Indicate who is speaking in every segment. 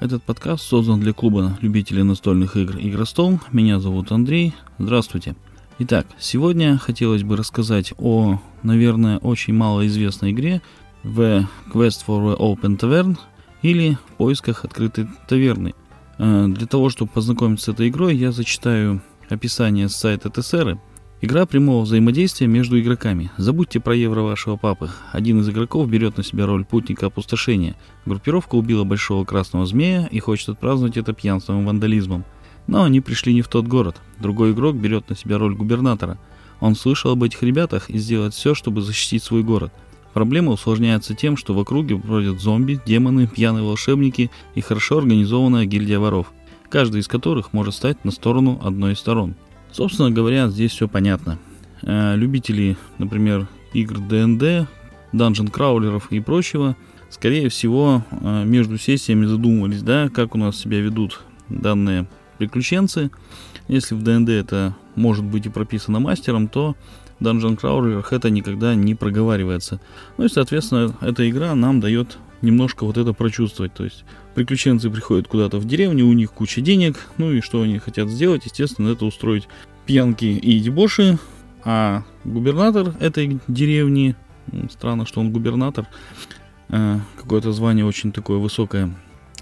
Speaker 1: Этот подкаст создан для клуба любителей настольных игр «Игростол». Меня зовут Андрей. Здравствуйте. Итак, сегодня хотелось бы рассказать о, наверное, очень малоизвестной игре The Quest for Open Tavern или в поисках открытой таверны. Э, для того, чтобы познакомиться с этой игрой, я зачитаю описание с сайта ТСР. Игра прямого взаимодействия между игроками. Забудьте про евро вашего папы. Один из игроков берет на себя роль путника опустошения. Группировка убила большого красного змея и хочет отпраздновать это пьянством и вандализмом. Но они пришли не в тот город. Другой игрок берет на себя роль губернатора. Он слышал об этих ребятах и сделает все, чтобы защитить свой город. Проблема усложняется тем, что в округе бродят зомби, демоны, пьяные волшебники и хорошо организованная гильдия воров, каждый из которых может стать на сторону одной из сторон – Собственно говоря, здесь все понятно. Э, любители, например, игр ДНД, данжен краулеров и прочего, скорее всего, э, между сессиями задумывались, да, как у нас себя ведут данные приключенцы. Если в ДНД это может быть и прописано мастером, то в Dungeon Crawler это никогда не проговаривается. Ну и, соответственно, эта игра нам дает немножко вот это прочувствовать. То есть приключенцы приходят куда-то в деревню, у них куча денег, ну и что они хотят сделать? Естественно, это устроить пьянки и дебоши, а губернатор этой деревни, странно, что он губернатор, э, какое-то звание очень такое высокое,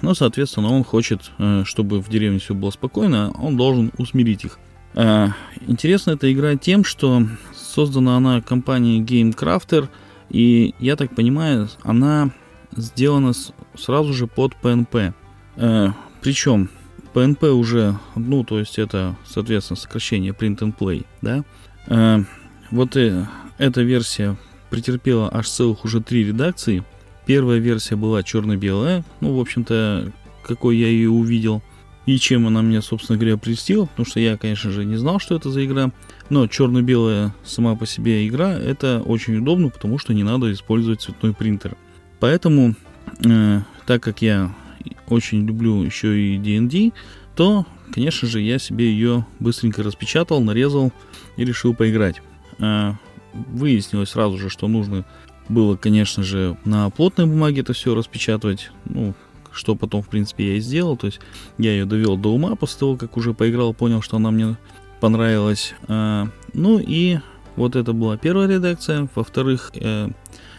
Speaker 1: но, соответственно, он хочет, э, чтобы в деревне все было спокойно, он должен усмирить их. Э, интересна эта игра тем, что создана она компанией GameCrafter, и, я так понимаю, она сделано сразу же под PNP. Э, причем PNP уже, ну, то есть это, соответственно, сокращение Print and Play, да. Э, вот э, эта версия претерпела аж целых уже три редакции. Первая версия была черно-белая, ну, в общем-то, какой я ее увидел. И чем она меня, собственно говоря, прельстила, потому что я, конечно же, не знал, что это за игра. Но черно-белая сама по себе игра, это очень удобно, потому что не надо использовать цветной принтер. Поэтому, э, так как я очень люблю еще и D&D, то, конечно же, я себе ее быстренько распечатал, нарезал и решил поиграть. Э, выяснилось сразу же, что нужно было, конечно же, на плотной бумаге это все распечатывать. Ну, что потом, в принципе, я и сделал. То есть я ее довел до ума после того, как уже поиграл, понял, что она мне понравилась. Э, ну и вот это была первая редакция. Во-вторых, э,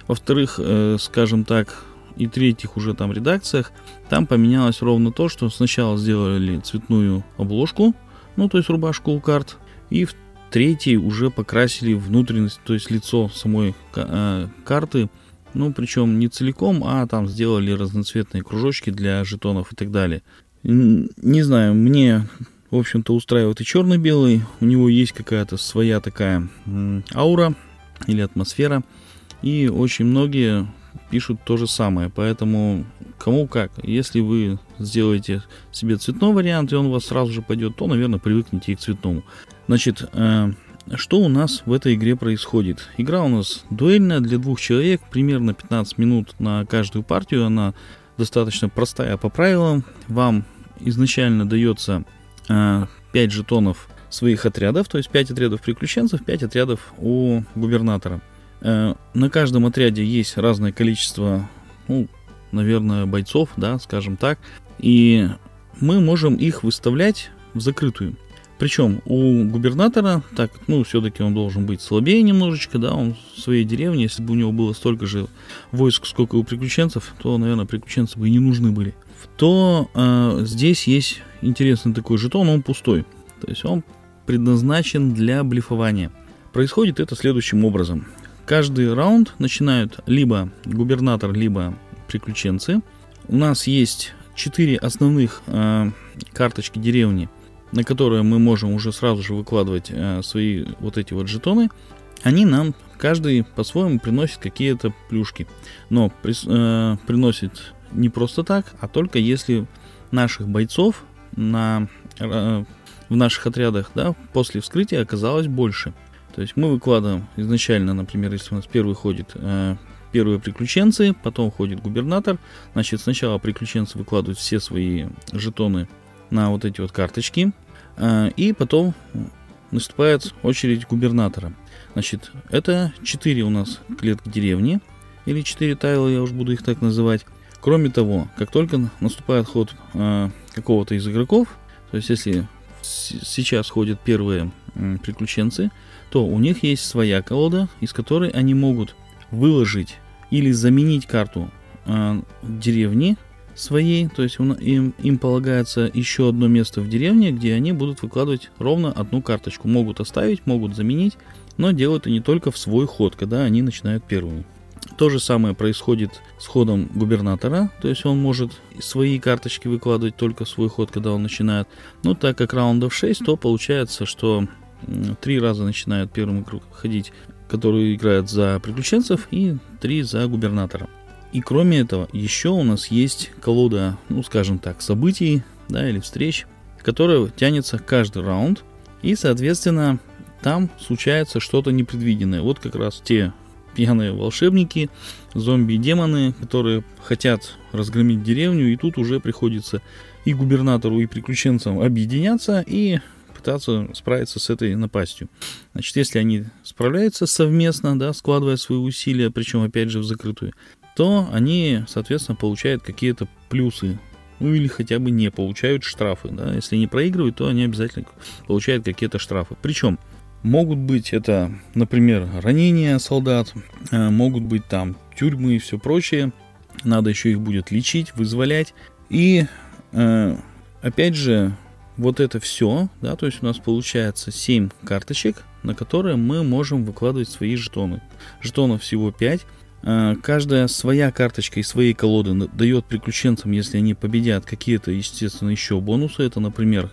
Speaker 1: во-вторых, э, скажем так, и третьих уже там редакциях, там поменялось ровно то, что сначала сделали цветную обложку, ну то есть рубашку у карт, и в третьей уже покрасили внутренность, то есть лицо самой э, карты, ну причем не целиком, а там сделали разноцветные кружочки для жетонов и так далее. Не знаю, мне в общем-то устраивает и черно-белый, у него есть какая-то своя такая аура или атмосфера. И очень многие пишут то же самое. Поэтому кому как. Если вы сделаете себе цветной вариант, и он у вас сразу же пойдет, то, наверное, привыкните и к цветному. Значит, э, что у нас в этой игре происходит? Игра у нас дуэльная для двух человек, примерно 15 минут на каждую партию. Она достаточно простая по правилам. Вам изначально дается э, 5 жетонов своих отрядов, то есть 5 отрядов приключенцев, 5 отрядов у губернатора. Э, на каждом отряде есть разное количество, ну, наверное, бойцов, да, скажем так. И мы можем их выставлять в закрытую. Причем у губернатора, так, ну, все-таки он должен быть слабее немножечко, да, он в своей деревне, если бы у него было столько же войск, сколько у приключенцев, то, наверное, приключенцы бы и не нужны были. То э, здесь есть интересный такой жетон, он пустой. То есть он предназначен для блефования. Происходит это следующим образом. Каждый раунд начинают либо губернатор, либо приключенцы. У нас есть четыре основных э, карточки деревни, на которые мы можем уже сразу же выкладывать э, свои вот эти вот жетоны. Они нам каждый по-своему приносит какие-то плюшки. Но при, э, приносит не просто так, а только если наших бойцов на, э, в наших отрядах да, после вскрытия оказалось больше. То есть мы выкладываем изначально, например, если у нас первый ходит э, первые приключенцы, потом ходит губернатор. Значит, сначала приключенцы выкладывают все свои жетоны на вот эти вот карточки, э, и потом наступает очередь губернатора. Значит, это 4 у нас клетки деревни, или 4 тайла, я уж буду их так называть. Кроме того, как только наступает ход э, какого-то из игроков, то есть если сейчас ходят первые э, приключенцы, то у них есть своя колода, из которой они могут выложить или заменить карту э, деревни своей, то есть им, им полагается еще одно место в деревне, где они будут выкладывать ровно одну карточку. Могут оставить, могут заменить, но делают они только в свой ход, когда они начинают первыми. То же самое происходит с ходом губернатора, то есть он может свои карточки выкладывать только в свой ход, когда он начинает. Но так как раундов 6, то получается, что три раза начинают первым игрок ходить, который играет за приключенцев, и три за губернатора. И кроме этого, еще у нас есть колода, ну скажем так, событий, да, или встреч, которая тянется каждый раунд, и, соответственно, там случается что-то непредвиденное. Вот как раз те пьяные волшебники, зомби и демоны, которые хотят разгромить деревню, и тут уже приходится и губернатору, и приключенцам объединяться и пытаться справиться с этой напастью. Значит, если они справляются совместно, да, складывая свои усилия, причем опять же в закрытую, то они, соответственно, получают какие-то плюсы. Ну или хотя бы не получают штрафы. Да? Если не проигрывают, то они обязательно получают какие-то штрафы. Причем могут быть это, например, ранения солдат, э, могут быть там тюрьмы и все прочее. Надо еще их будет лечить, вызволять. И э, опять же, вот это все, да, то есть у нас получается 7 карточек, на которые мы можем выкладывать свои жетоны. Жетонов всего 5. Э, каждая своя карточка из своей колоды дает приключенцам, если они победят, какие-то, естественно, еще бонусы. Это, например,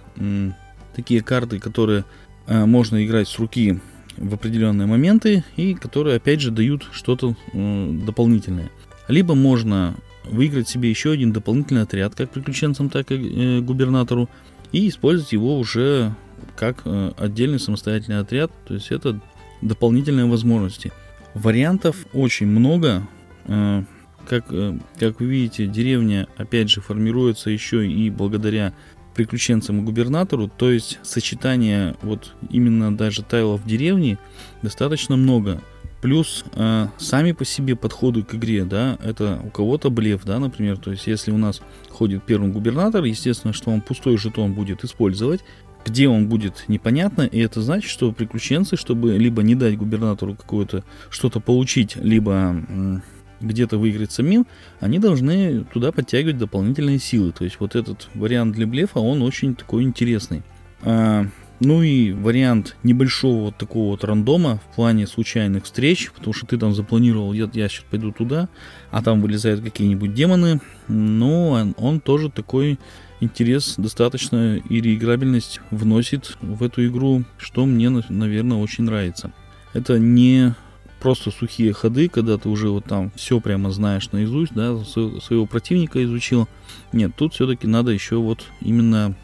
Speaker 1: такие карты, которые э, можно играть с руки в определенные моменты и которые, опять же, дают что-то дополнительное. Либо можно выиграть себе еще один дополнительный отряд, как приключенцам, так и э, губернатору, и использовать его уже как отдельный самостоятельный отряд. То есть это дополнительные возможности. Вариантов очень много. Э, как, э, как вы видите, деревня, опять же, формируется еще и благодаря приключенцам и губернатору, то есть сочетание вот именно даже тайлов деревни достаточно много. Плюс э, сами по себе подходы к игре, да, это у кого-то блеф, да, например, то есть если у нас ходит первый губернатор, естественно, что он пустой жетон будет использовать, где он будет непонятно, и это значит, что приключенцы, чтобы либо не дать губернатору какое-то что-то получить, либо где-то выиграть самим, они должны туда подтягивать дополнительные силы. То есть вот этот вариант для блефа, он очень такой интересный. А, ну и вариант небольшого вот такого вот рандома в плане случайных встреч, потому что ты там запланировал, я, я сейчас пойду туда, а там вылезают какие-нибудь демоны, но он, он тоже такой интерес достаточно и реиграбельность вносит в эту игру, что мне, наверное, очень нравится. Это не просто сухие ходы, когда ты уже вот там все прямо знаешь наизусть, да, своего противника изучил. Нет, тут все-таки надо еще вот именно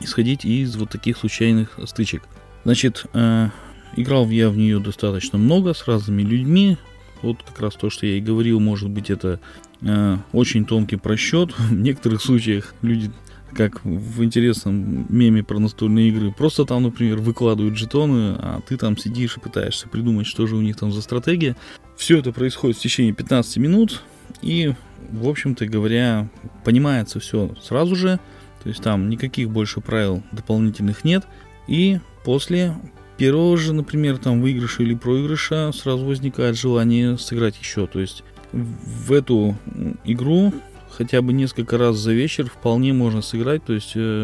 Speaker 1: исходить из вот таких случайных стычек. Значит, э, играл я в нее достаточно много с разными людьми. Вот как раз то, что я и говорил, может быть, это э, очень тонкий просчет. В некоторых случаях люди как в интересном меме про настольные игры. Просто там, например, выкладывают жетоны, а ты там сидишь и пытаешься придумать, что же у них там за стратегия. Все это происходит в течение 15 минут, и, в общем-то говоря, понимается все сразу же. То есть там никаких больше правил дополнительных нет. И после первого же, например, там выигрыша или проигрыша сразу возникает желание сыграть еще. То есть в эту игру хотя бы несколько раз за вечер вполне можно сыграть. То есть э,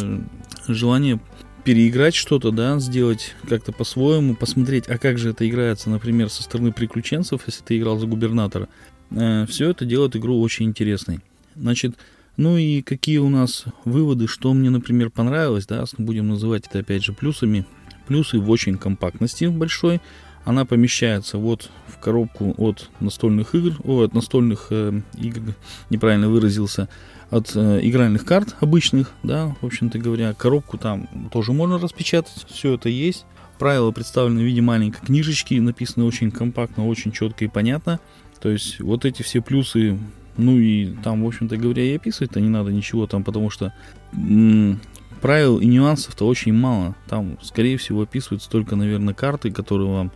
Speaker 1: желание переиграть что-то, да, сделать как-то по-своему, посмотреть, а как же это играется, например, со стороны приключенцев, если ты играл за губернатора. Э, все это делает игру очень интересной. Значит, ну и какие у нас выводы, что мне, например, понравилось, да, будем называть это опять же плюсами. Плюсы в очень компактности большой, она помещается вот в коробку от настольных игр, о, от настольных э, игр, неправильно выразился, от э, игральных карт обычных, да, в общем-то говоря. Коробку там тоже можно распечатать, все это есть. Правила представлены в виде маленькой книжечки, написаны очень компактно, очень четко и понятно. То есть вот эти все плюсы, ну и там, в общем-то говоря, и описывать-то не надо ничего там, потому что м- правил и нюансов-то очень мало. Там, скорее всего, описываются только, наверное, карты, которые вам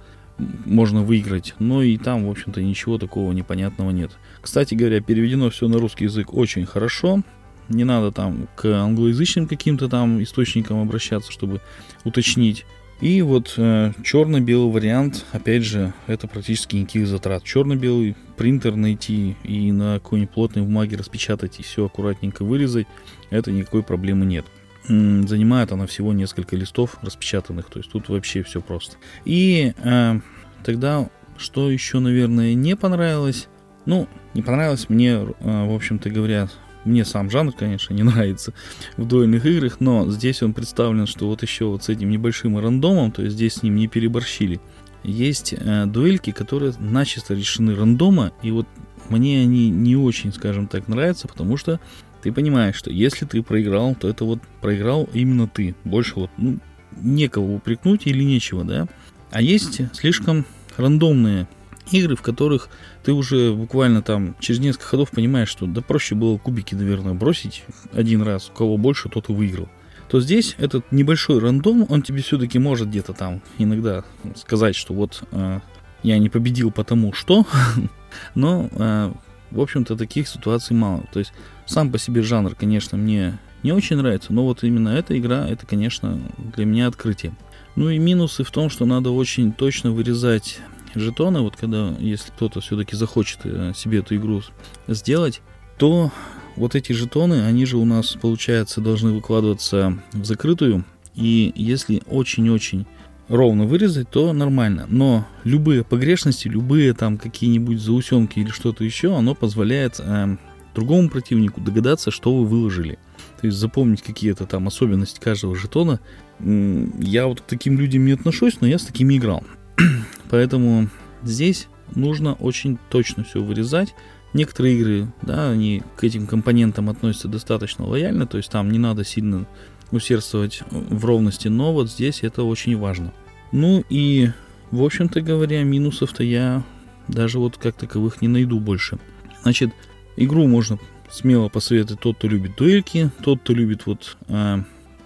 Speaker 1: можно выиграть, но и там, в общем-то, ничего такого непонятного нет. Кстати говоря, переведено все на русский язык очень хорошо. Не надо там к англоязычным каким-то там источникам обращаться, чтобы уточнить. И вот э, черно-белый вариант, опять же, это практически никаких затрат. Черно-белый принтер найти и на какой-нибудь плотной бумаге распечатать и все аккуратненько вырезать, это никакой проблемы нет. М-м, занимает она всего несколько листов распечатанных, то есть тут вообще все просто. И э, тогда, что еще, наверное, не понравилось? Ну, не понравилось мне, э, в общем-то говоря, мне сам жанр, конечно, не нравится в дуэльных играх, но здесь он представлен, что вот еще вот с этим небольшим рандомом, то есть здесь с ним не переборщили. Есть э, дуэльки, которые начисто решены рандома, и вот мне они не очень, скажем так, нравятся, потому что ты понимаешь, что если ты проиграл, то это вот проиграл именно ты. Больше вот ну, некого упрекнуть или нечего, да. А есть слишком рандомные игры, в которых ты уже буквально там через несколько ходов понимаешь, что да проще было кубики, наверное, бросить один раз, у кого больше, тот и выиграл. То здесь этот небольшой рандом, он тебе все-таки может где-то там иногда сказать, что вот э, я не победил потому что, но э, в общем-то таких ситуаций мало. То есть сам по себе жанр, конечно, мне не очень нравится, но вот именно эта игра, это, конечно, для меня открытие. Ну и минусы в том, что надо очень точно вырезать жетоны, вот когда, если кто-то все-таки захочет э, себе эту игру сделать, то вот эти жетоны, они же у нас, получается, должны выкладываться в закрытую, и если очень-очень ровно вырезать, то нормально. Но любые погрешности, любые там какие-нибудь заусенки или что-то еще, оно позволяет э, другому противнику догадаться, что вы выложили. То есть запомнить какие-то там особенности каждого жетона. Я вот к таким людям не отношусь, но я с такими играл. Поэтому здесь нужно очень точно все вырезать. Некоторые игры, да, они к этим компонентам относятся достаточно лояльно, то есть там не надо сильно усердствовать в ровности, но вот здесь это очень важно. Ну и, в общем-то говоря, минусов-то я даже вот как таковых не найду больше. Значит, игру можно смело посоветовать тот, кто любит дуэльки, тот, кто любит вот э,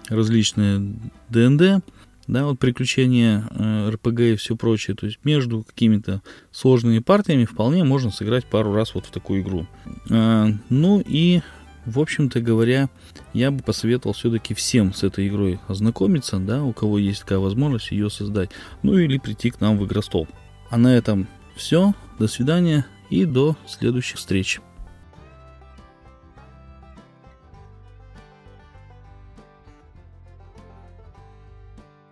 Speaker 1: различные ДНД, да, вот приключения э, РПГ и все прочее. То есть между какими-то сложными партиями вполне можно сыграть пару раз вот в такую игру. Э, ну и, в общем-то говоря, я бы посоветовал все-таки всем с этой игрой ознакомиться, да, у кого есть такая возможность ее создать. Ну или прийти к нам в игростол. А на этом все. До свидания и до следующих встреч.